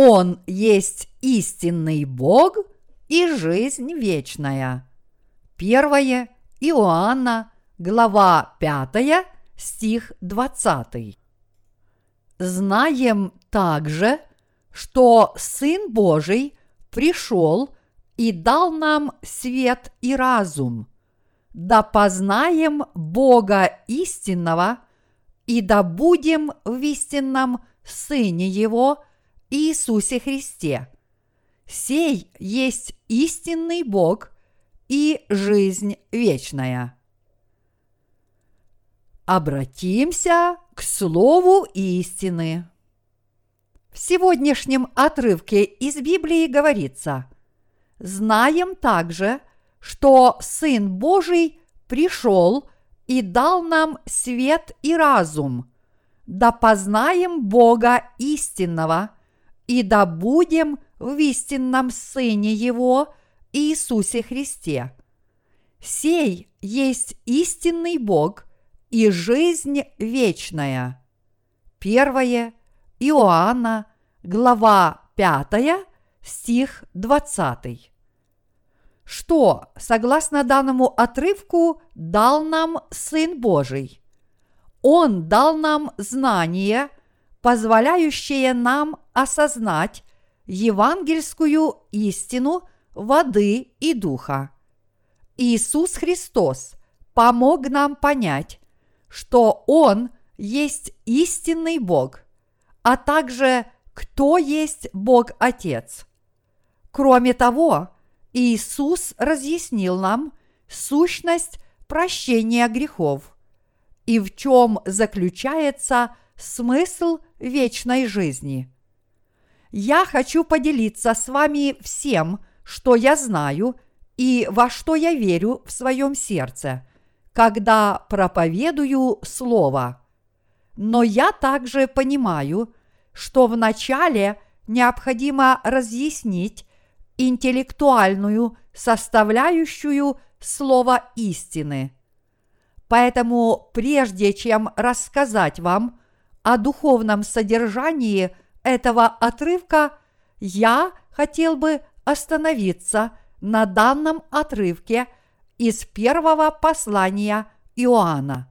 Он есть истинный Бог и жизнь вечная. Первое Иоанна, глава 5, стих 20. Знаем также, что Сын Божий пришел и дал нам свет и разум, да познаем Бога истинного и да будем в истинном Сыне Его Иисусе Христе. Сей есть истинный Бог и жизнь вечная. Обратимся к Слову истины. В сегодняшнем отрывке из Библии говорится «Знаем также, что Сын Божий пришел и дал нам свет и разум, да познаем Бога истинного и да будем в истинном Сыне Его Иисусе Христе. Сей есть истинный Бог и жизнь вечная. Первое Иоанна, глава 5, стих 20. Что, согласно данному отрывку, дал нам Сын Божий? Он дал нам знание, позволяющее нам осознать евангельскую истину воды и духа. Иисус Христос помог нам понять, что Он есть истинный Бог, а также кто есть Бог Отец. Кроме того, Иисус разъяснил нам сущность прощения грехов и в чем заключается смысл вечной жизни. Я хочу поделиться с вами всем, что я знаю и во что я верю в своем сердце, когда проповедую Слово. Но я также понимаю, что вначале необходимо разъяснить интеллектуальную составляющую слова истины. Поэтому прежде чем рассказать вам о духовном содержании этого отрывка, я хотел бы остановиться на данном отрывке – из первого послания Иоанна.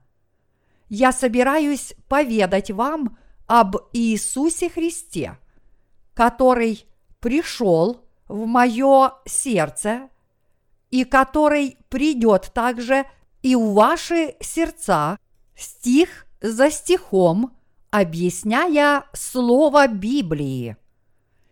Я собираюсь поведать вам об Иисусе Христе, который пришел в мое сердце и который придет также и в ваши сердца стих за стихом, объясняя слово Библии.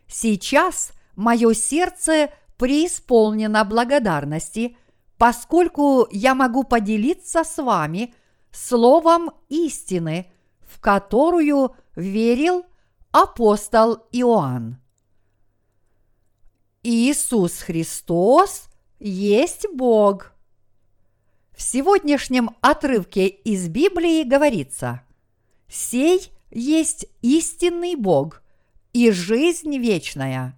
Сейчас мое сердце преисполнено благодарности – поскольку я могу поделиться с вами словом истины, в которую верил апостол Иоанн. Иисус Христос есть Бог. В сегодняшнем отрывке из Библии говорится «Сей есть истинный Бог и жизнь вечная».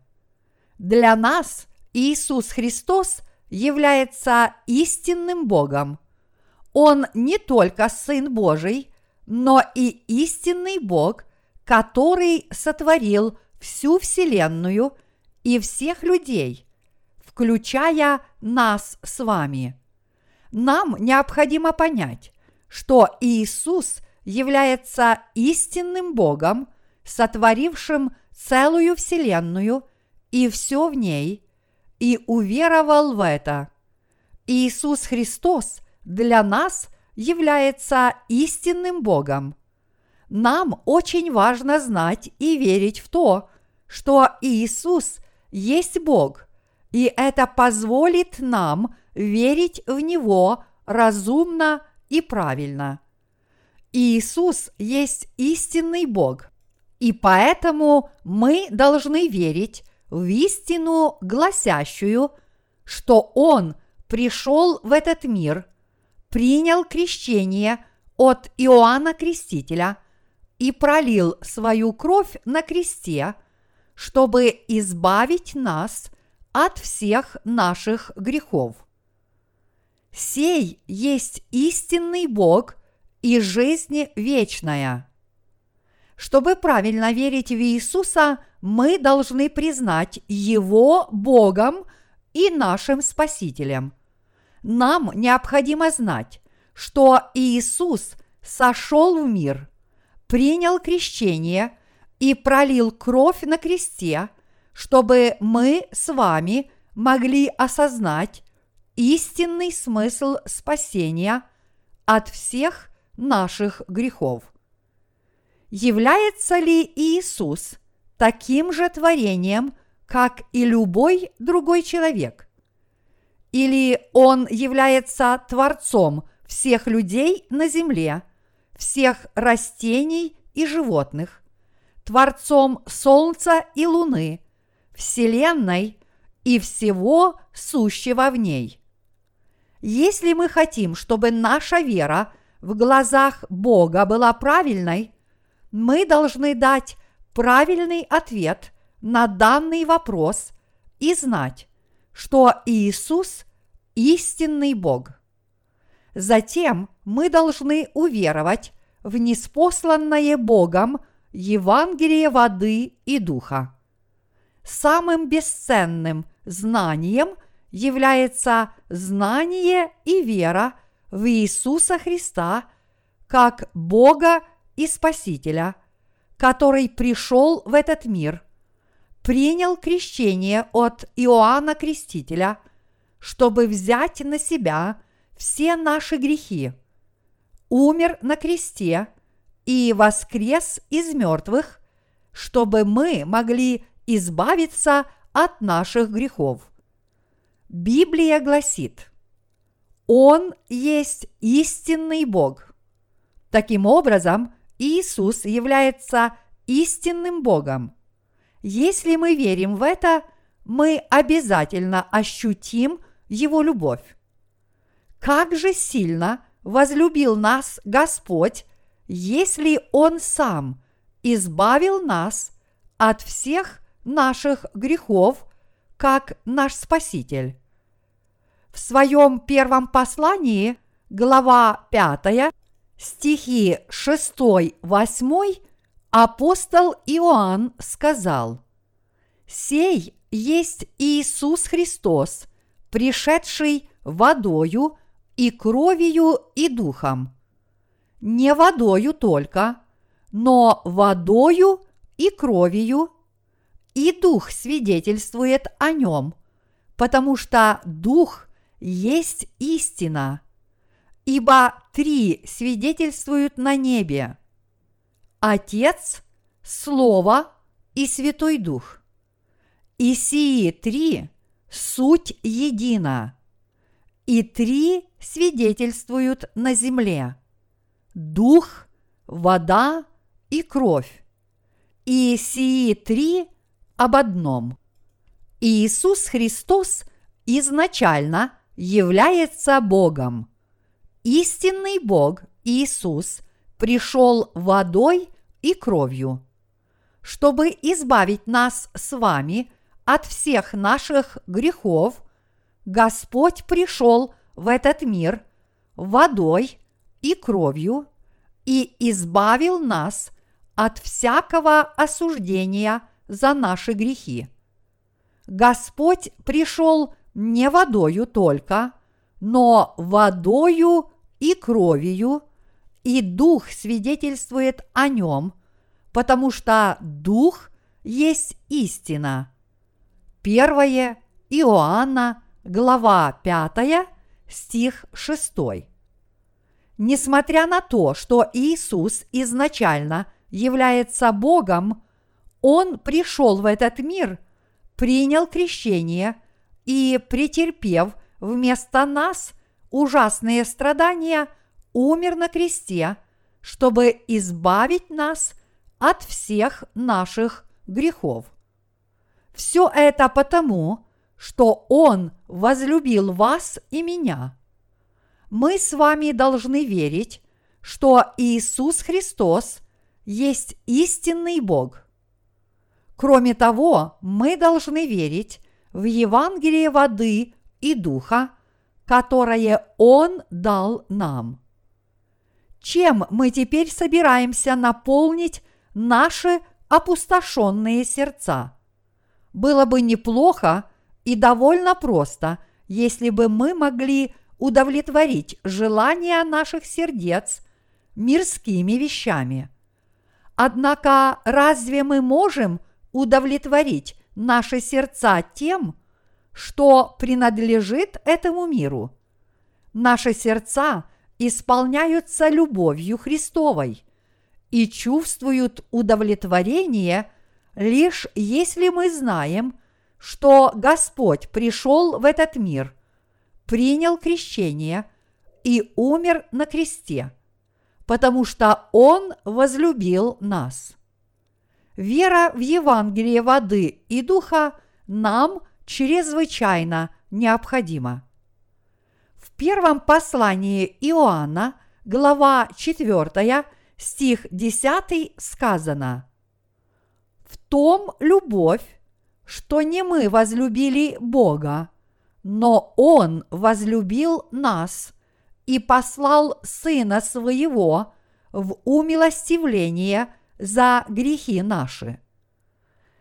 Для нас Иисус Христос является истинным Богом. Он не только Сын Божий, но и истинный Бог, который сотворил всю Вселенную и всех людей, включая нас с вами. Нам необходимо понять, что Иисус является истинным Богом, сотворившим целую Вселенную и все в ней – и уверовал в это. Иисус Христос для нас является истинным Богом. Нам очень важно знать и верить в то, что Иисус есть Бог, и это позволит нам верить в Него разумно и правильно. Иисус есть истинный Бог, и поэтому мы должны верить в истину гласящую, что Он пришел в этот мир, принял крещение от Иоанна Крестителя и пролил свою кровь на кресте, чтобы избавить нас от всех наших грехов. Сей есть истинный Бог и жизнь вечная. Чтобы правильно верить в Иисуса, мы должны признать Его Богом и нашим Спасителем. Нам необходимо знать, что Иисус сошел в мир, принял крещение и пролил кровь на кресте, чтобы мы с вами могли осознать истинный смысл спасения от всех наших грехов. Является ли Иисус таким же творением, как и любой другой человек? Или Он является Творцом всех людей на земле, всех растений и животных, Творцом Солнца и Луны, Вселенной и всего сущего в ней – если мы хотим, чтобы наша вера в глазах Бога была правильной, мы должны дать правильный ответ на данный вопрос и знать, что Иисус – истинный Бог. Затем мы должны уверовать в неспосланное Богом Евангелие воды и духа. Самым бесценным знанием – является знание и вера в Иисуса Христа как Бога и Спасителя, который пришел в этот мир, принял крещение от Иоанна Крестителя, чтобы взять на себя все наши грехи, умер на кресте и воскрес из мертвых, чтобы мы могли избавиться от наших грехов. Библия гласит, Он есть истинный Бог. Таким образом, Иисус является истинным Богом. Если мы верим в это, мы обязательно ощутим Его любовь. Как же сильно возлюбил нас Господь, если Он сам избавил нас от всех наших грехов как наш Спаситель. В своем первом послании, глава 5, стихи 6-8, апостол Иоанн сказал, «Сей есть Иисус Христос, пришедший водою и кровью и духом. Не водою только, но водою и кровью и Дух свидетельствует о нем, потому что Дух есть истина. Ибо три свидетельствуют на небе – Отец, Слово и Святой Дух. И сии три – суть едина, и три свидетельствуют на земле – Дух, вода и кровь. И сии три об одном. Иисус Христос изначально является Богом. Истинный Бог Иисус пришел водой и кровью, чтобы избавить нас с вами от всех наших грехов. Господь пришел в этот мир водой и кровью и избавил нас от всякого осуждения – за наши грехи. Господь пришел не водою только, но водою и кровью, и Дух свидетельствует о нем, потому что Дух есть истина. Первое Иоанна, глава 5, стих 6. Несмотря на то, что Иисус изначально является Богом, он пришел в этот мир, принял крещение и, претерпев вместо нас ужасные страдания, умер на кресте, чтобы избавить нас от всех наших грехов. Все это потому, что Он возлюбил вас и меня. Мы с вами должны верить, что Иисус Христос есть истинный Бог – Кроме того, мы должны верить в Евангелие воды и духа, которое Он дал нам. Чем мы теперь собираемся наполнить наши опустошенные сердца. Было бы неплохо и довольно просто, если бы мы могли удовлетворить желания наших сердец мирскими вещами. Однако разве мы можем удовлетворить наши сердца тем, что принадлежит этому миру? Наши сердца исполняются любовью Христовой и чувствуют удовлетворение лишь если мы знаем, что Господь пришел в этот мир, принял крещение и умер на кресте – потому что Он возлюбил нас. Вера в Евангелие воды и духа нам чрезвычайно необходима. В первом послании Иоанна, глава 4, стих 10 сказано «В том любовь, что не мы возлюбили Бога, но Он возлюбил нас и послал Сына Своего в умилостивление за грехи наши.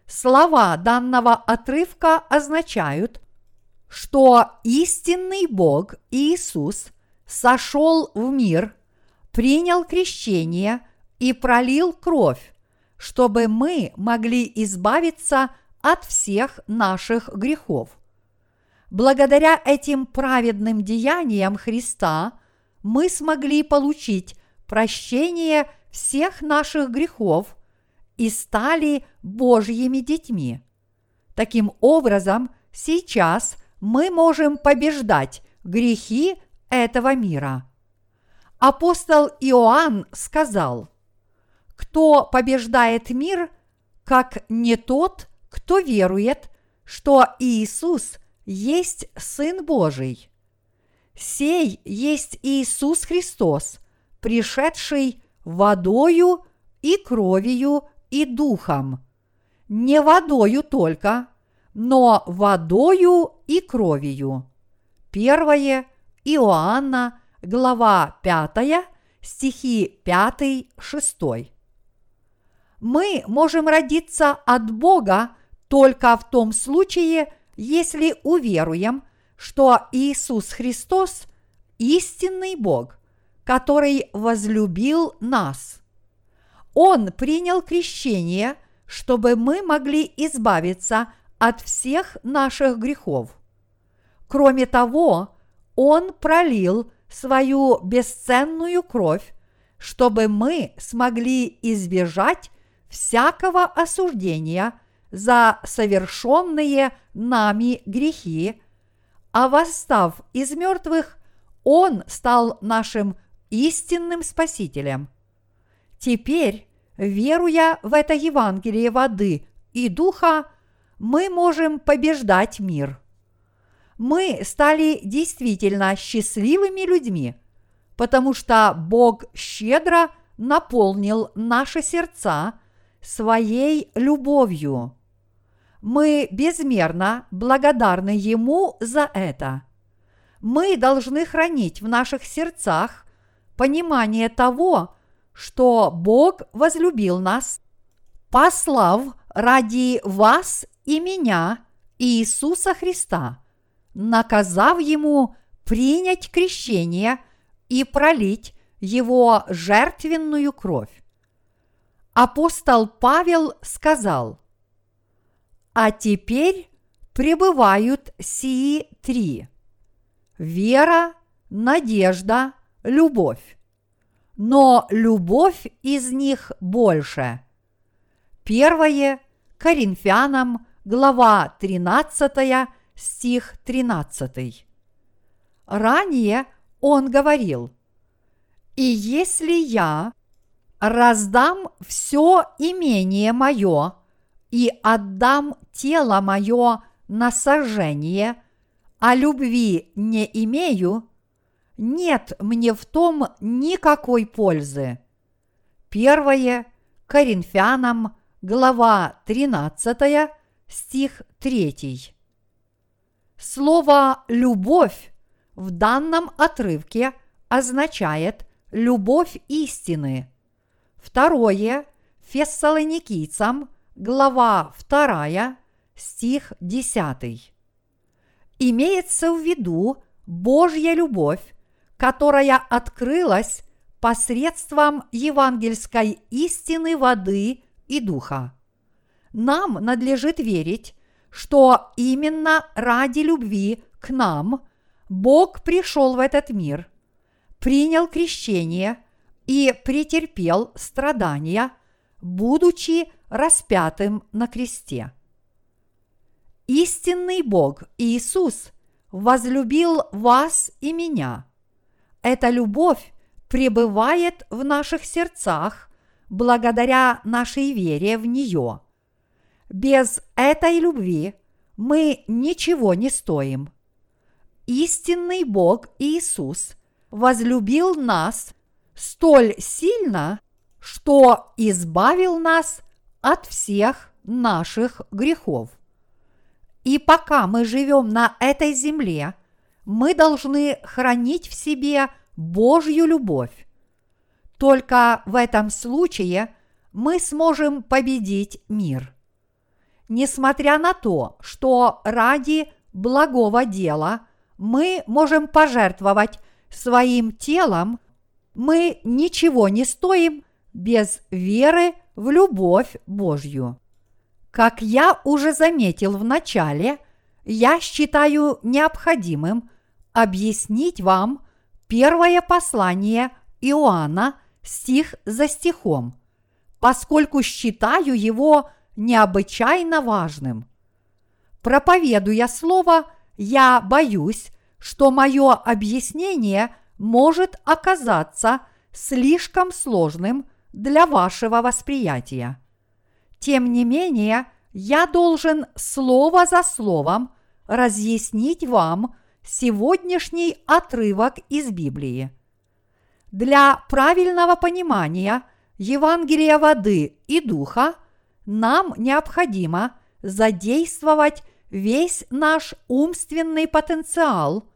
Слова данного отрывка означают, что истинный Бог Иисус сошел в мир, принял крещение и пролил кровь, чтобы мы могли избавиться от всех наших грехов. Благодаря этим праведным деяниям Христа мы смогли получить прощение всех наших грехов и стали Божьими детьми. Таким образом, сейчас мы можем побеждать грехи этого мира. Апостол Иоанн сказал, кто побеждает мир, как не тот, кто верует, что Иисус – есть Сын Божий. Сей есть Иисус Христос, пришедший водою и кровью и духом. Не водою только, но водою и кровью. Первое Иоанна, глава 5, стихи 5-6. Мы можем родиться от Бога только в том случае, если уверуем, что Иисус Христос – истинный Бог, который возлюбил нас. Он принял крещение, чтобы мы могли избавиться от всех наших грехов. Кроме того, Он пролил свою бесценную кровь, чтобы мы смогли избежать всякого осуждения – за совершенные нами грехи, а восстав из мертвых, Он стал нашим истинным Спасителем. Теперь, веруя в это Евангелие воды и духа, мы можем побеждать мир. Мы стали действительно счастливыми людьми, потому что Бог щедро наполнил наши сердца своей любовью. Мы безмерно благодарны Ему за это. Мы должны хранить в наших сердцах понимание того, что Бог возлюбил нас, послав ради вас и меня Иисуса Христа, наказав Ему принять крещение и пролить Его жертвенную кровь. Апостол Павел сказал – а теперь пребывают сии три – вера, надежда, любовь. Но любовь из них больше. Первое Коринфянам, глава 13, стих 13. Ранее он говорил, «И если я раздам все имение мое и отдам тело мое на сожжение, а любви не имею, нет мне в том никакой пользы. Первое Коринфянам, глава 13, стих 3. Слово «любовь» в данном отрывке означает любовь истины. Второе Фессалоникийцам, глава 2, стих 10. Имеется в виду Божья любовь, которая открылась посредством евангельской истины воды и духа. Нам надлежит верить, что именно ради любви к нам Бог пришел в этот мир, принял крещение и претерпел страдания, будучи распятым на кресте. Истинный Бог Иисус возлюбил вас и меня. Эта любовь пребывает в наших сердцах благодаря нашей вере в нее. Без этой любви мы ничего не стоим. Истинный Бог Иисус возлюбил нас столь сильно, что избавил нас от всех наших грехов. И пока мы живем на этой земле, мы должны хранить в себе Божью любовь. Только в этом случае мы сможем победить мир. Несмотря на то, что ради благого дела мы можем пожертвовать своим телом, мы ничего не стоим без веры в любовь Божью. Как я уже заметил в начале, я считаю необходимым объяснить вам первое послание Иоанна стих за стихом, поскольку считаю его необычайно важным. Проповедуя слово, я боюсь, что мое объяснение может оказаться слишком сложным для вашего восприятия. Тем не менее, я должен слово за словом разъяснить вам сегодняшний отрывок из Библии. Для правильного понимания Евангелия воды и духа нам необходимо задействовать весь наш умственный потенциал,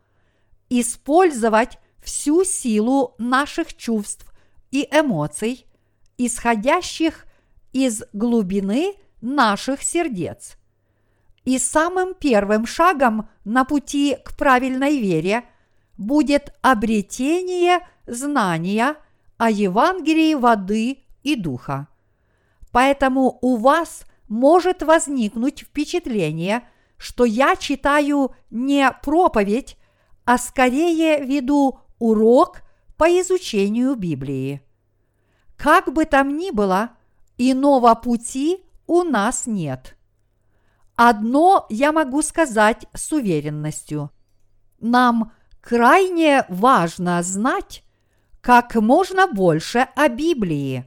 использовать всю силу наших чувств и эмоций, исходящих из глубины наших сердец. И самым первым шагом на пути к правильной вере будет обретение знания о Евангелии воды и духа. Поэтому у вас может возникнуть впечатление, что я читаю не проповедь, а скорее веду урок по изучению Библии. Как бы там ни было, Иного пути у нас нет. Одно я могу сказать с уверенностью. Нам крайне важно знать как можно больше о Библии.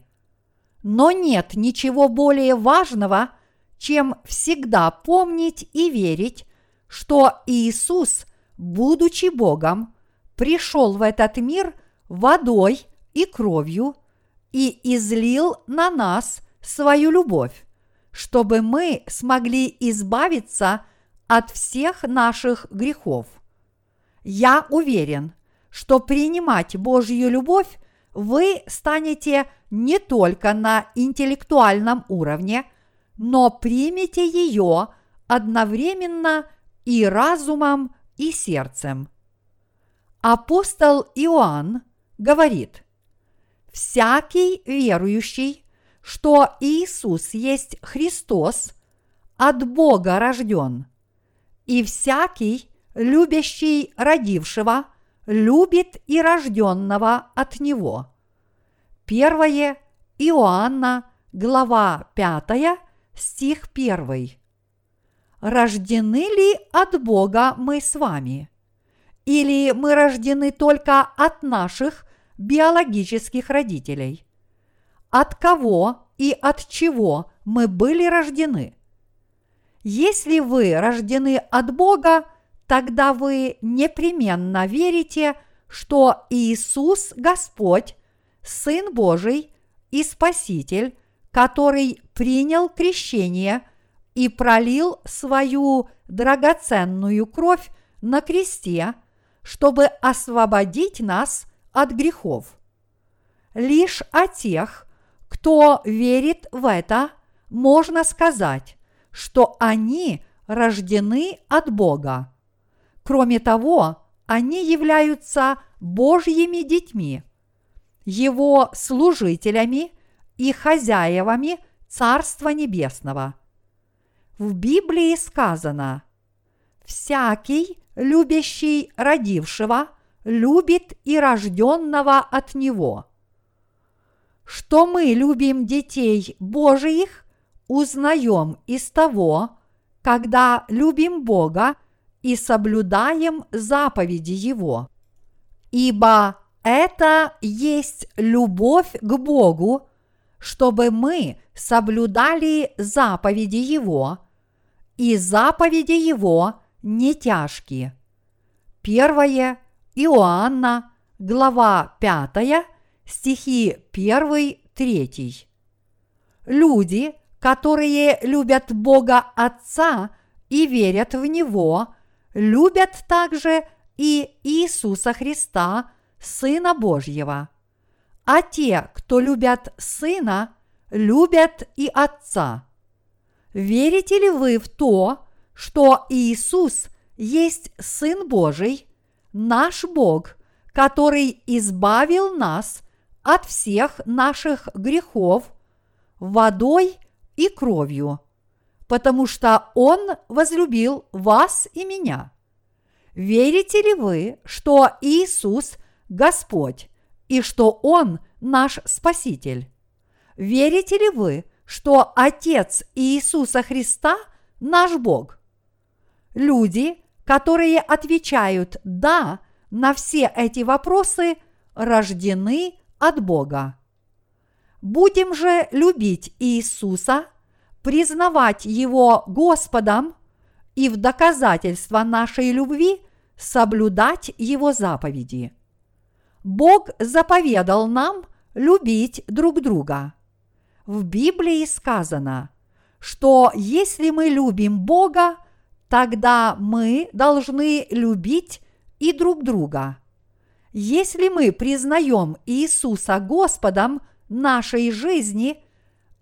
Но нет ничего более важного, чем всегда помнить и верить, что Иисус, будучи Богом, пришел в этот мир водой и кровью и излил на нас свою любовь, чтобы мы смогли избавиться от всех наших грехов. Я уверен, что принимать Божью любовь вы станете не только на интеллектуальном уровне, но примете ее одновременно и разумом, и сердцем. Апостол Иоанн говорит, «Всякий верующий что Иисус есть Христос, от Бога рожден, и всякий, любящий родившего, любит и рожденного от Него. Первое Иоанна, глава 5, стих 1. Рождены ли от Бога мы с вами? Или мы рождены только от наших биологических родителей? От кого и от чего мы были рождены. Если вы рождены от Бога, тогда вы непременно верите, что Иисус Господь, Сын Божий и Спаситель, который принял крещение и пролил свою драгоценную кровь на кресте, чтобы освободить нас от грехов. Лишь о тех, кто верит в это, можно сказать, что они рождены от Бога. Кроме того, они являются Божьими детьми, Его служителями и хозяевами Царства Небесного. В Библии сказано «Всякий, любящий родившего, любит и рожденного от него». Что мы любим детей Божиих, узнаем из того, когда любим Бога и соблюдаем заповеди Его. Ибо это есть любовь к Богу, чтобы мы соблюдали заповеди Его, и заповеди Его не тяжкие. Первое Иоанна, глава 5, стихи 1-3. Люди, которые любят Бога Отца и верят в Него, любят также и Иисуса Христа, Сына Божьего. А те, кто любят Сына, любят и Отца. Верите ли вы в то, что Иисус есть Сын Божий, наш Бог, который избавил нас от всех наших грехов водой и кровью, потому что Он возлюбил вас и меня. Верите ли вы, что Иисус – Господь и что Он наш Спаситель? Верите ли вы, что Отец Иисуса Христа – наш Бог? Люди, которые отвечают «да» на все эти вопросы, рождены от Бога. Будем же любить Иисуса, признавать Его Господом и в доказательство нашей любви соблюдать Его заповеди. Бог заповедал нам любить друг друга. В Библии сказано, что если мы любим Бога, тогда мы должны любить и друг друга. Если мы признаем Иисуса Господом нашей жизни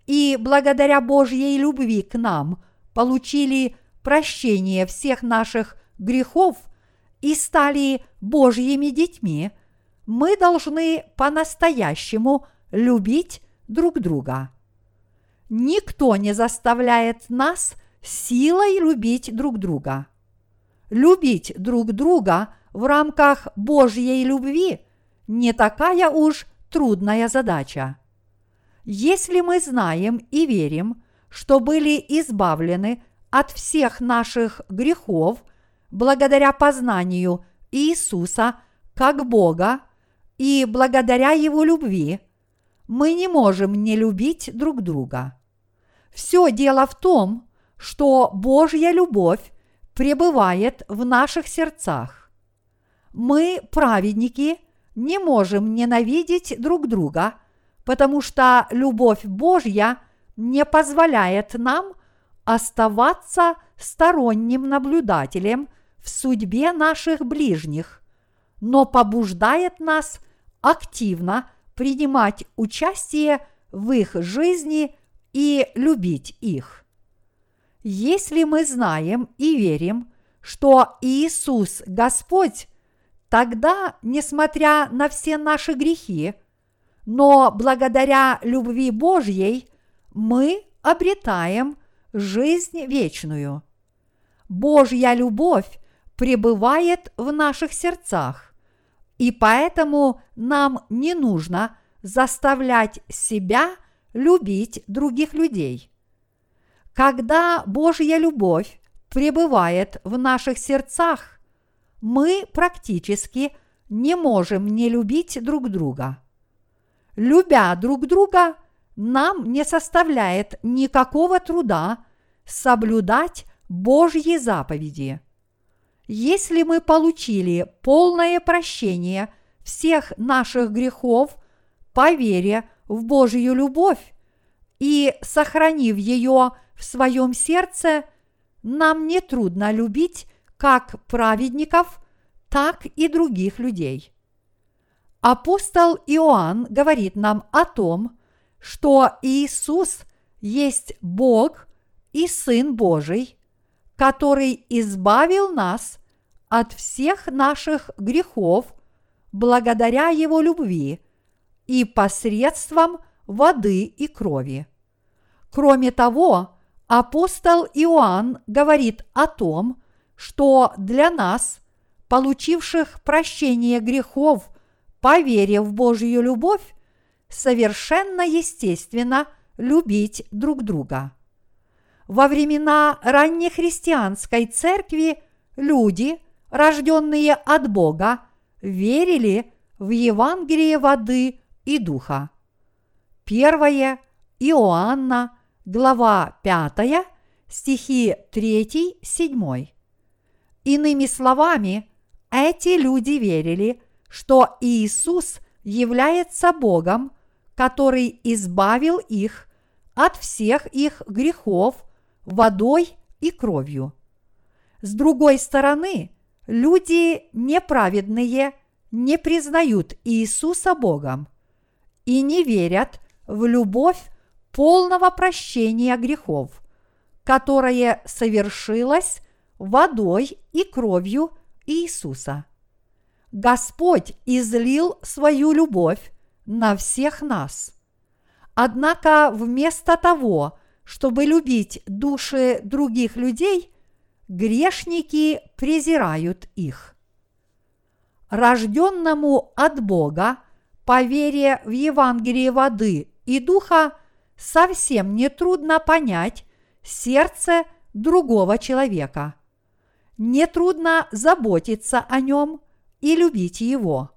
и благодаря Божьей любви к нам получили прощение всех наших грехов и стали Божьими детьми, мы должны по-настоящему любить друг друга. Никто не заставляет нас силой любить друг друга. Любить друг друга – в рамках Божьей любви не такая уж трудная задача. Если мы знаем и верим, что были избавлены от всех наших грехов благодаря познанию Иисуса как Бога и благодаря Его любви, мы не можем не любить друг друга. Все дело в том, что Божья любовь пребывает в наших сердцах мы, праведники, не можем ненавидеть друг друга, потому что любовь Божья не позволяет нам оставаться сторонним наблюдателем в судьбе наших ближних, но побуждает нас активно принимать участие в их жизни и любить их. Если мы знаем и верим, что Иисус Господь Тогда, несмотря на все наши грехи, но благодаря любви Божьей мы обретаем жизнь вечную. Божья любовь пребывает в наших сердцах, и поэтому нам не нужно заставлять себя любить других людей. Когда Божья любовь пребывает в наших сердцах, мы практически не можем не любить друг друга. Любя друг друга, нам не составляет никакого труда соблюдать Божьи заповеди. Если мы получили полное прощение всех наших грехов по вере в Божью любовь и сохранив ее в своем сердце, нам не трудно любить как праведников, так и других людей. Апостол Иоанн говорит нам о том, что Иисус есть Бог и Сын Божий, который избавил нас от всех наших грехов благодаря Его любви и посредством воды и крови. Кроме того, апостол Иоанн говорит о том, что для нас, получивших прощение грехов по вере в Божью любовь, совершенно естественно любить друг друга. Во времена раннехристианской церкви люди, рожденные от Бога, верили в Евангелие воды и духа. Первое Иоанна, глава 5, стихи 3-7. Иными словами, эти люди верили, что Иисус является Богом, который избавил их от всех их грехов водой и кровью. С другой стороны, люди неправедные не признают Иисуса Богом и не верят в любовь полного прощения грехов, которое совершилось водой и кровью Иисуса. Господь излил свою любовь на всех нас. Однако вместо того, чтобы любить души других людей, грешники презирают их. Рожденному от Бога по вере в Евангелие воды и духа совсем не трудно понять сердце другого человека. Не трудно заботиться о нем и любить его.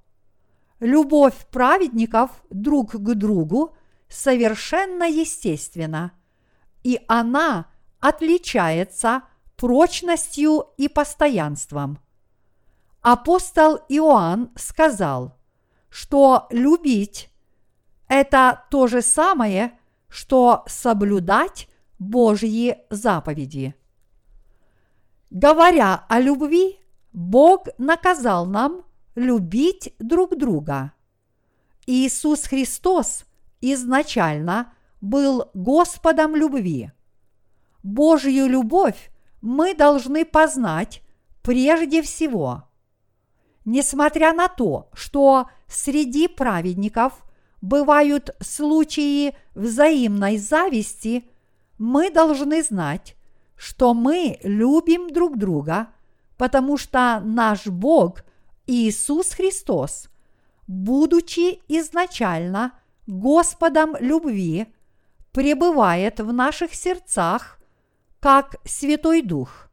Любовь праведников друг к другу совершенно естественна, и она отличается прочностью и постоянством. Апостол Иоанн сказал, что любить – это то же самое, что соблюдать Божьи заповеди. Говоря о любви, Бог наказал нам любить друг друга. Иисус Христос изначально был Господом любви. Божью любовь мы должны познать прежде всего. Несмотря на то, что среди праведников бывают случаи взаимной зависти, мы должны знать, что мы любим друг друга, потому что наш Бог Иисус Христос, будучи изначально Господом любви, пребывает в наших сердцах как Святой Дух.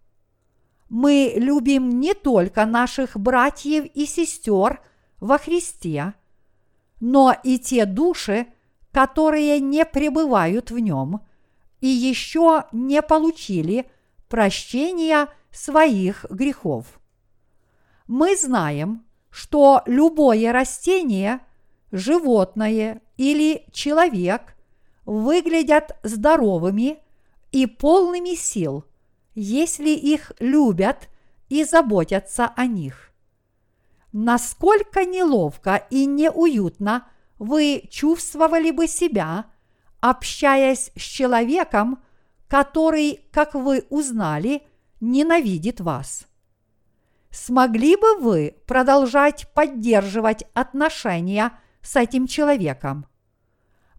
Мы любим не только наших братьев и сестер во Христе, но и те души, которые не пребывают в нем – и еще не получили прощения своих грехов. Мы знаем, что любое растение, животное или человек выглядят здоровыми и полными сил, если их любят и заботятся о них. Насколько неловко и неуютно вы чувствовали бы себя, общаясь с человеком, который, как вы узнали, ненавидит вас. Смогли бы вы продолжать поддерживать отношения с этим человеком?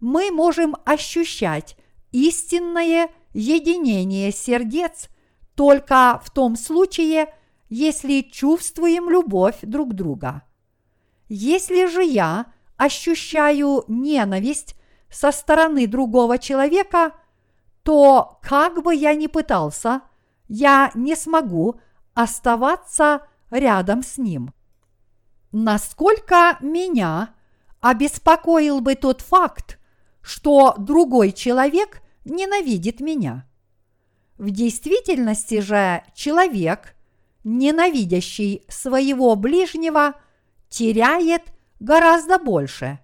Мы можем ощущать истинное единение сердец только в том случае, если чувствуем любовь друг друга. Если же я ощущаю ненависть со стороны другого человека, то как бы я ни пытался, я не смогу оставаться рядом с ним. Насколько меня обеспокоил бы тот факт, что другой человек ненавидит меня. В действительности же человек, ненавидящий своего ближнего, теряет гораздо больше –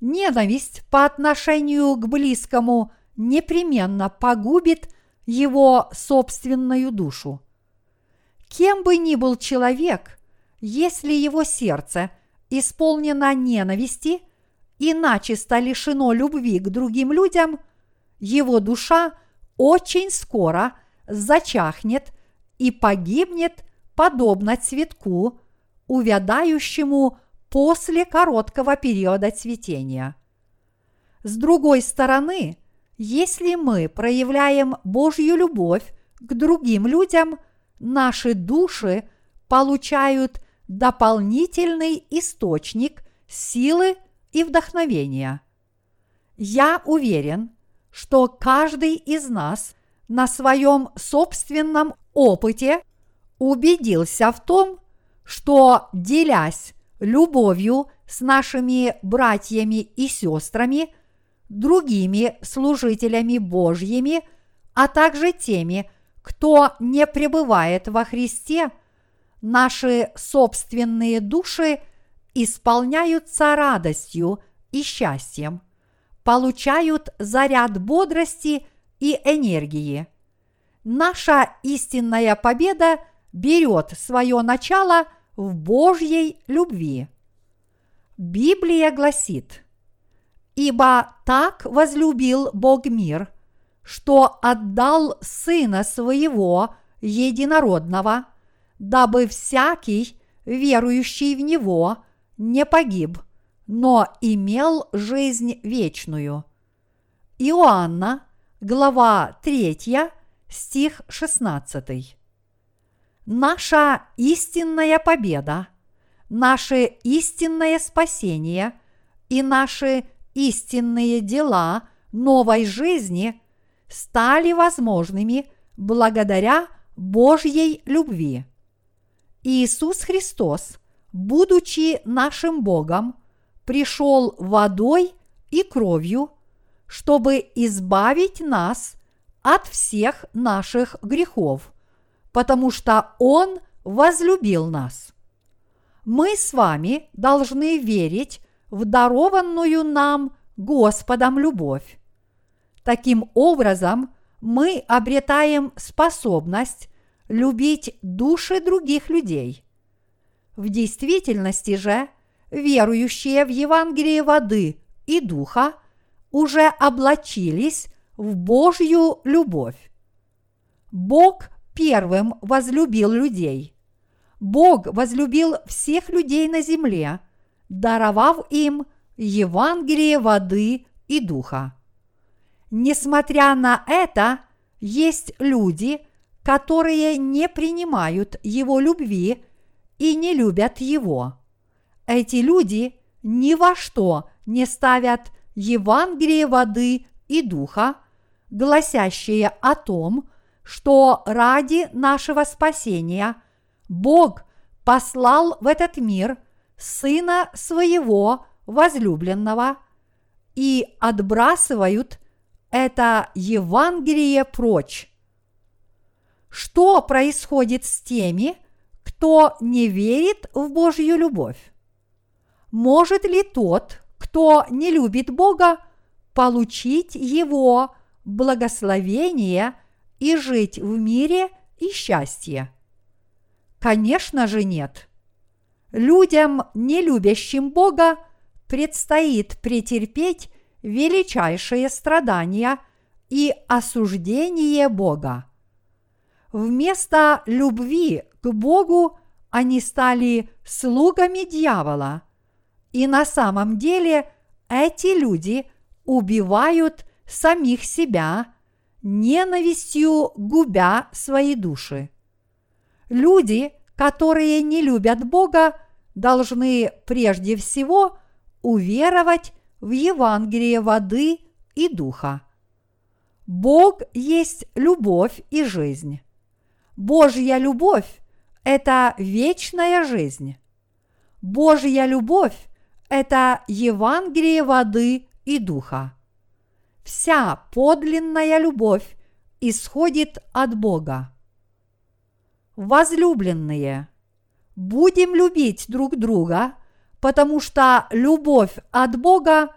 Ненависть по отношению к близкому непременно погубит его собственную душу. Кем бы ни был человек, если его сердце исполнено ненависти и начисто лишено любви к другим людям, его душа очень скоро зачахнет и погибнет подобно цветку, увядающему после короткого периода цветения. С другой стороны, если мы проявляем Божью любовь к другим людям, наши души получают дополнительный источник силы и вдохновения. Я уверен, что каждый из нас на своем собственном опыте убедился в том, что, делясь любовью с нашими братьями и сестрами, другими служителями Божьими, а также теми, кто не пребывает во Христе, наши собственные души исполняются радостью и счастьем, получают заряд бодрости и энергии. Наша истинная победа берет свое начало в Божьей любви. Библия гласит, «Ибо так возлюбил Бог мир, что отдал Сына Своего Единородного, дабы всякий, верующий в Него, не погиб, но имел жизнь вечную». Иоанна, глава 3, стих 16. Наша истинная победа, наше истинное спасение и наши истинные дела новой жизни – стали возможными благодаря Божьей любви. Иисус Христос, будучи нашим Богом, пришел водой и кровью, чтобы избавить нас от всех наших грехов, потому что Он возлюбил нас. Мы с вами должны верить в дарованную нам Господом любовь Таким образом, мы обретаем способность любить души других людей. В действительности же, верующие в Евангелие воды и духа уже облачились в Божью любовь. Бог первым возлюбил людей. Бог возлюбил всех людей на земле, даровав им Евангелие воды и духа. Несмотря на это, есть люди, которые не принимают его любви и не любят его. Эти люди ни во что не ставят Евангелие воды и духа, гласящее о том, что ради нашего спасения Бог послал в этот мир Сына Своего возлюбленного и отбрасывают это Евангелие прочь. Что происходит с теми, кто не верит в Божью любовь? Может ли тот, кто не любит Бога, получить Его благословение и жить в мире и счастье? Конечно же нет. Людям, не любящим Бога, предстоит претерпеть величайшие страдания и осуждение Бога. Вместо любви к Богу они стали слугами дьявола, и на самом деле эти люди убивают самих себя, ненавистью губя свои души. Люди, которые не любят Бога, должны прежде всего уверовать в Евангелие воды и духа. Бог есть любовь и жизнь. Божья любовь – это вечная жизнь. Божья любовь – это Евангелие воды и духа. Вся подлинная любовь исходит от Бога. Возлюбленные, будем любить друг друга – потому что любовь от Бога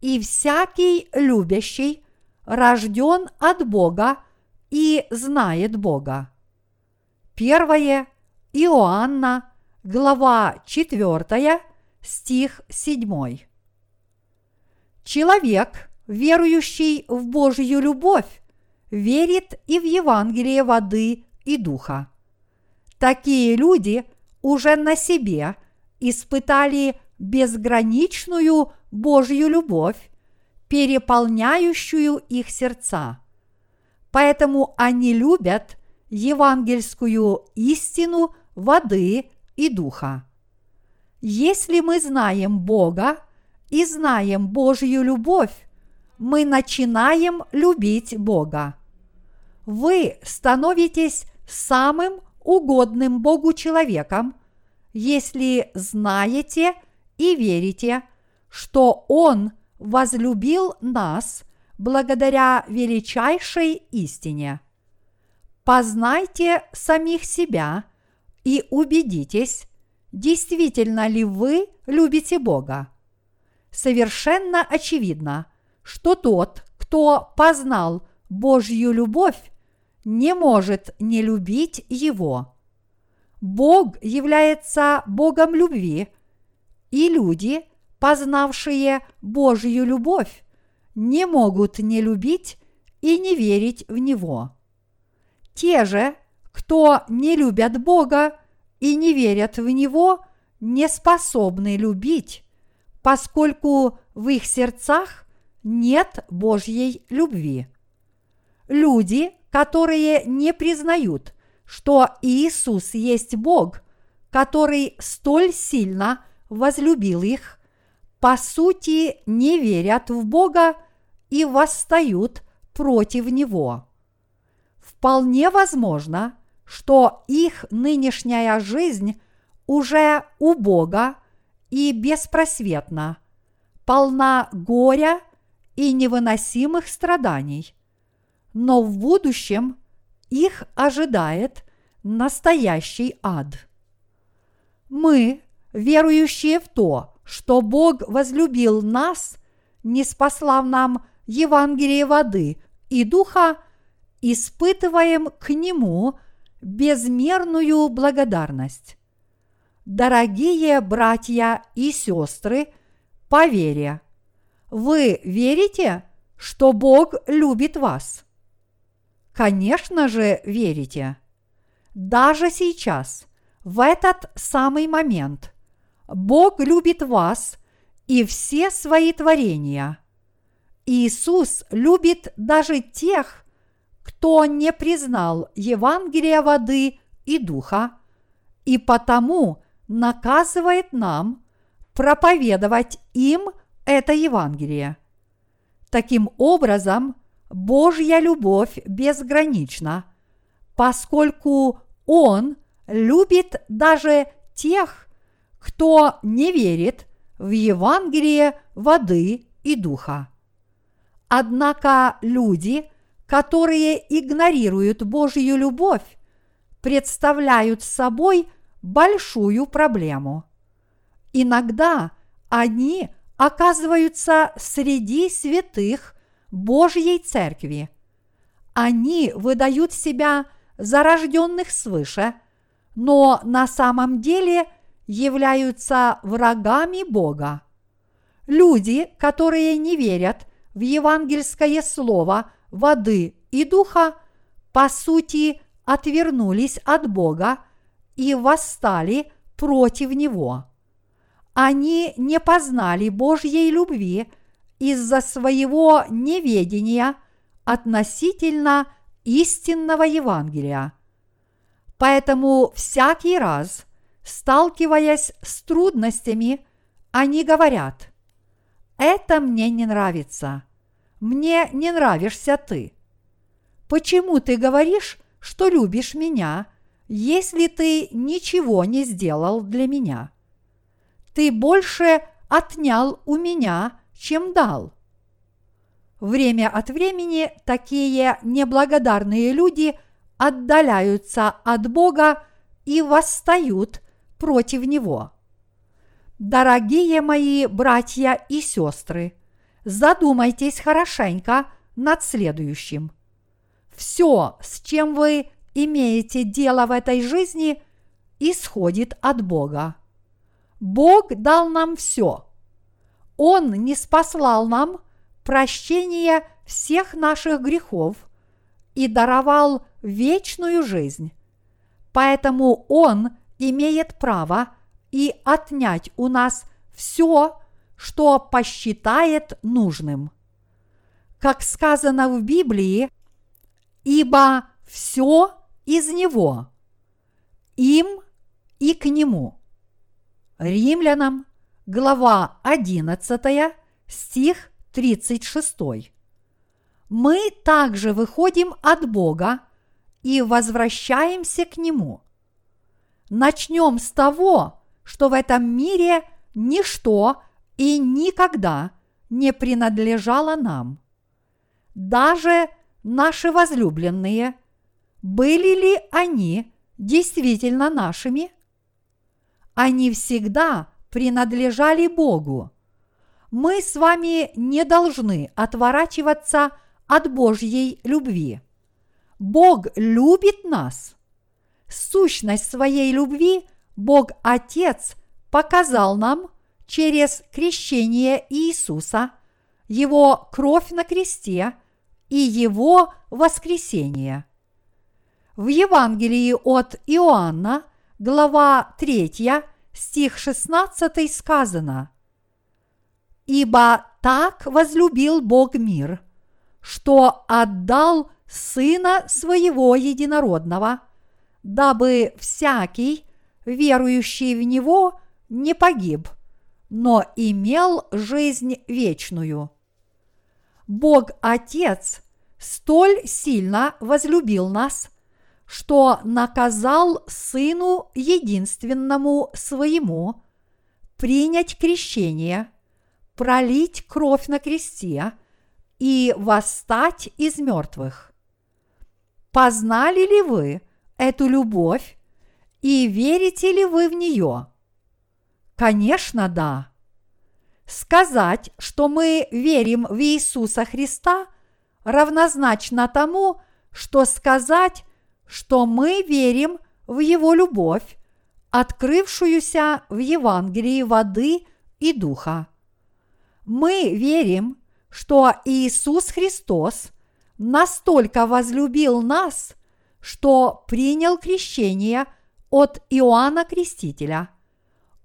и всякий любящий рожден от Бога и знает Бога. Первое Иоанна, глава 4, стих 7. Человек, верующий в Божью любовь, верит и в Евангелие воды и духа. Такие люди уже на себе испытали безграничную Божью любовь, переполняющую их сердца. Поэтому они любят евангельскую истину воды и духа. Если мы знаем Бога и знаем Божью любовь, мы начинаем любить Бога. Вы становитесь самым угодным Богу человеком, если знаете и верите, что Он возлюбил нас благодаря величайшей истине. Познайте самих себя и убедитесь, действительно ли вы любите Бога. Совершенно очевидно, что тот, кто познал Божью любовь, не может не любить Его. Бог является Богом любви, и люди, познавшие Божью любовь, не могут не любить и не верить в Него. Те же, кто не любят Бога и не верят в Него, не способны любить, поскольку в их сердцах нет Божьей любви. Люди, которые не признают, что Иисус есть Бог, который столь сильно возлюбил их, по сути не верят в Бога и восстают против Него. Вполне возможно, что их нынешняя жизнь уже у Бога и беспросветна, полна горя и невыносимых страданий – но в будущем их ожидает настоящий ад. Мы, верующие в то, что Бог возлюбил нас, не спаслав нам Евангелие воды и духа, испытываем к Нему безмерную благодарность. Дорогие братья и сестры, по вере, вы верите, что Бог любит вас? Конечно же, верите. Даже сейчас, в этот самый момент, Бог любит вас и все свои творения. Иисус любит даже тех, кто не признал Евангелия воды и духа, и потому наказывает нам проповедовать им это Евангелие. Таким образом, Божья любовь безгранична, поскольку Он любит даже тех, кто не верит в Евангелие воды и духа. Однако люди, которые игнорируют Божью любовь, представляют собой большую проблему. Иногда они оказываются среди святых Божьей Церкви. Они выдают себя за рожденных свыше, но на самом деле являются врагами Бога. Люди, которые не верят в евангельское слово воды и духа, по сути отвернулись от Бога и восстали против Него. Они не познали Божьей любви – из-за своего неведения относительно истинного Евангелия. Поэтому всякий раз, сталкиваясь с трудностями, они говорят, это мне не нравится, мне не нравишься ты. Почему ты говоришь, что любишь меня, если ты ничего не сделал для меня? Ты больше отнял у меня, чем дал. Время от времени такие неблагодарные люди отдаляются от Бога и восстают против Него. Дорогие мои братья и сестры, задумайтесь хорошенько над следующим. Все, с чем вы имеете дело в этой жизни, исходит от Бога. Бог дал нам все – Он не спаслал нам прощение всех наших грехов и даровал вечную жизнь. Поэтому Он имеет право и отнять у нас все, что посчитает нужным. Как сказано в Библии, ибо все из Него, им и к Нему. Римлянам, глава 11, стих 36. Мы также выходим от Бога и возвращаемся к Нему. Начнем с того, что в этом мире ничто и никогда не принадлежало нам. Даже наши возлюбленные, были ли они действительно нашими? Они всегда принадлежали Богу. Мы с вами не должны отворачиваться от Божьей любви. Бог любит нас. Сущность своей любви Бог Отец показал нам через крещение Иисуса, Его кровь на кресте и Его воскресение. В Евангелии от Иоанна, глава 3, стих 16 сказано «Ибо так возлюбил Бог мир, что отдал Сына Своего Единородного, дабы всякий, верующий в Него, не погиб, но имел жизнь вечную. Бог Отец столь сильно возлюбил нас, что наказал Сыну единственному своему принять крещение, пролить кровь на кресте и восстать из мертвых. Познали ли вы эту любовь и верите ли вы в нее? Конечно, да. Сказать, что мы верим в Иисуса Христа, равнозначно тому, что сказать, что мы верим в Его любовь, открывшуюся в Евангелии воды и духа. Мы верим, что Иисус Христос настолько возлюбил нас, что принял крещение от Иоанна Крестителя,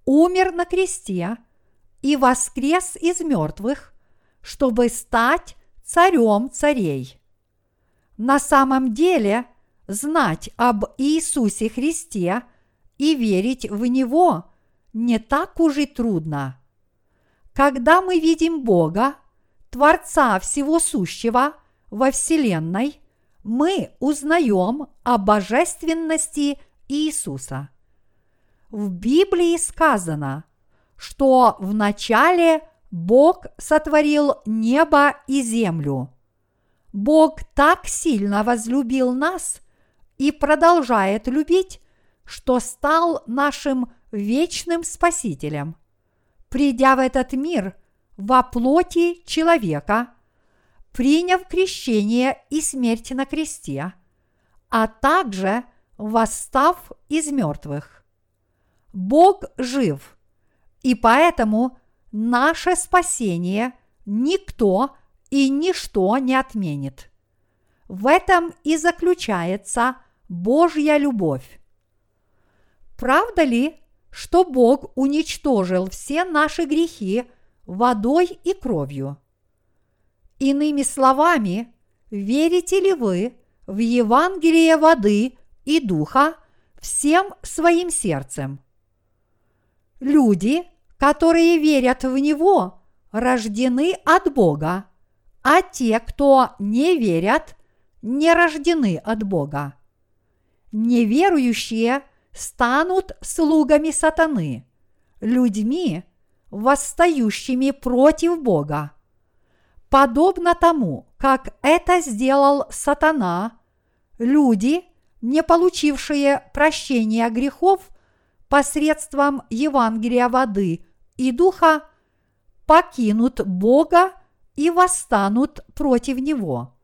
умер на кресте и воскрес из мертвых, чтобы стать царем царей. На самом деле, знать об Иисусе Христе и верить в Него не так уж и трудно. Когда мы видим Бога, Творца всего сущего во Вселенной, мы узнаем о божественности Иисуса. В Библии сказано, что в начале Бог сотворил небо и землю. Бог так сильно возлюбил нас и продолжает любить, что стал нашим вечным Спасителем. Придя в этот мир – во плоти человека, приняв крещение и смерть на кресте, а также восстав из мертвых. Бог жив, и поэтому наше спасение никто и ничто не отменит. В этом и заключается Божья любовь. Правда ли, что Бог уничтожил все наши грехи – водой и кровью. Иными словами, верите ли вы в Евангелие воды и духа всем своим сердцем? Люди, которые верят в Него, рождены от Бога, а те, кто не верят, не рождены от Бога. Неверующие станут слугами сатаны, людьми, восстающими против Бога. Подобно тому, как это сделал сатана, люди, не получившие прощения грехов посредством Евангелия воды и духа, покинут Бога и восстанут против Него.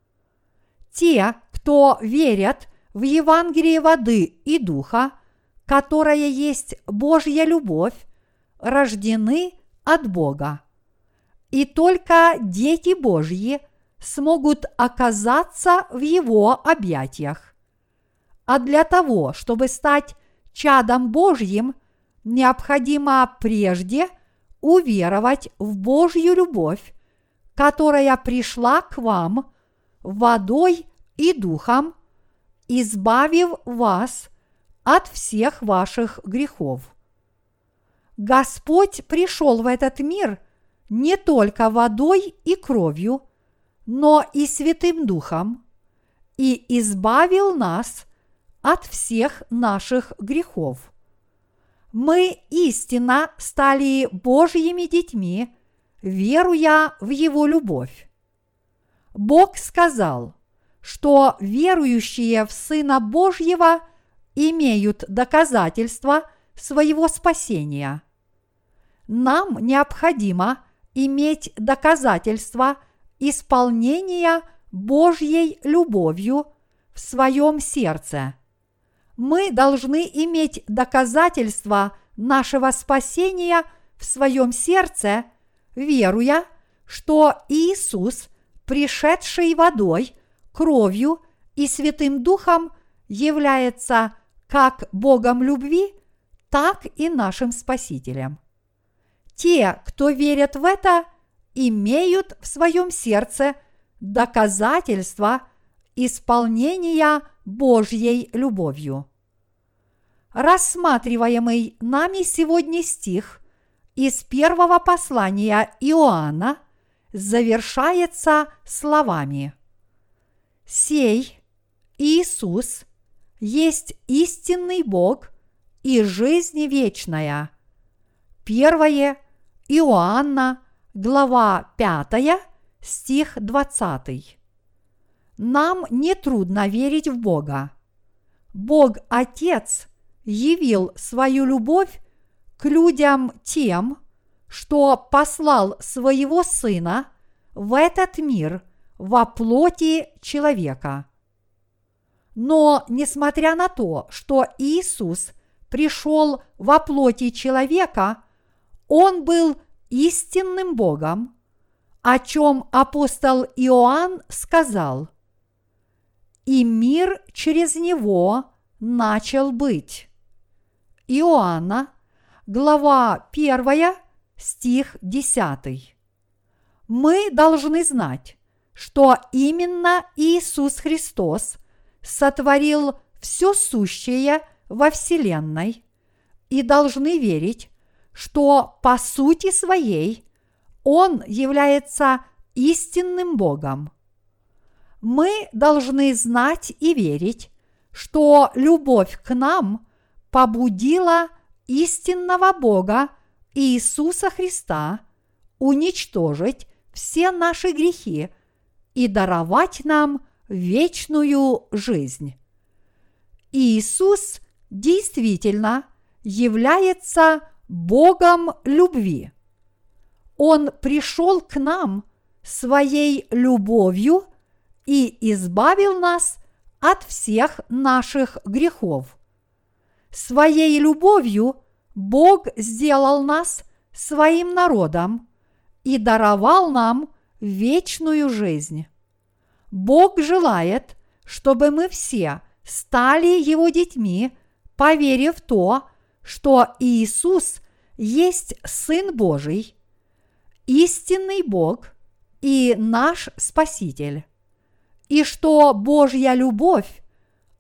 Те, кто верят в Евангелие воды и духа, которая есть Божья любовь, рождены от Бога. и только дети Божьи смогут оказаться в Его объятиях. А для того, чтобы стать чадом Божьим, необходимо прежде уверовать в Божью любовь, которая пришла к вам водой и духом, избавив вас от всех ваших грехов. Господь пришел в этот мир не только водой и кровью, но и Святым Духом, и избавил нас от всех наших грехов. Мы истинно стали Божьими детьми, веруя в Его любовь. Бог сказал, что верующие в Сына Божьего имеют доказательства своего спасения. Нам необходимо иметь доказательства исполнения Божьей любовью в своем сердце. Мы должны иметь доказательства нашего спасения в своем сердце, веруя, что Иисус, пришедший водой – кровью и Святым Духом является как Богом любви, так и нашим Спасителем. Те, кто верят в это, имеют в своем сердце доказательства исполнения Божьей любовью. Рассматриваемый нами сегодня стих из первого послания Иоанна завершается словами – Сей Иисус есть истинный Бог и жизнь вечная. Первое Иоанна, глава 5, стих 20. Нам не трудно верить в Бога. Бог Отец явил свою любовь к людям тем, что послал своего Сына в этот мир – во плоти человека. Но несмотря на то, что Иисус пришел во плоти человека, Он был истинным Богом, о чем апостол Иоанн сказал, «И мир через Него начал быть». Иоанна, глава 1, стих 10. Мы должны знать, что именно Иисус Христос сотворил все сущее во Вселенной и должны верить, что по сути своей Он является истинным Богом. Мы должны знать и верить, что любовь к нам побудила истинного Бога Иисуса Христа уничтожить все наши грехи – и даровать нам вечную жизнь. Иисус действительно является Богом любви. Он пришел к нам своей любовью и избавил нас от всех наших грехов. Своей любовью Бог сделал нас своим народом и даровал нам вечную жизнь. Бог желает, чтобы мы все стали Его детьми, поверив в то, что Иисус есть Сын Божий, истинный Бог и наш Спаситель, и что Божья любовь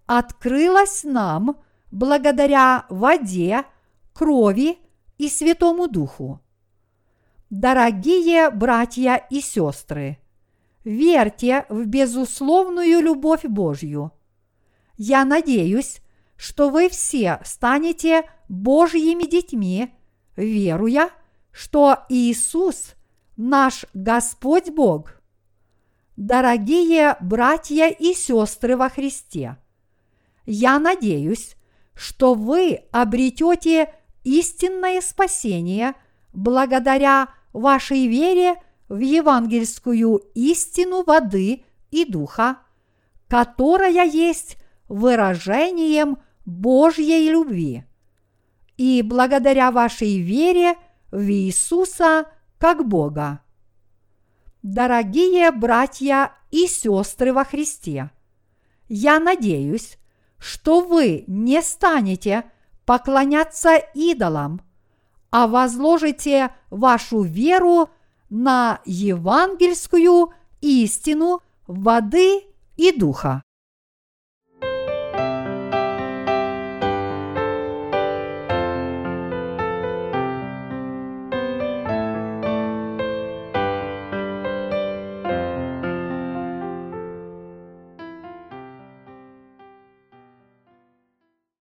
открылась нам благодаря воде, крови и Святому Духу. Дорогие братья и сестры, верьте в безусловную любовь Божью. Я надеюсь, что вы все станете Божьими детьми, веруя, что Иисус – наш Господь Бог. Дорогие братья и сестры во Христе, я надеюсь, что вы обретете истинное спасение – благодаря вашей вере в евангельскую истину воды и духа, которая есть выражением Божьей любви, и благодаря вашей вере в Иисуса как Бога. Дорогие братья и сестры во Христе, я надеюсь, что вы не станете поклоняться идолам, а возложите вашу веру на евангельскую истину воды и духа.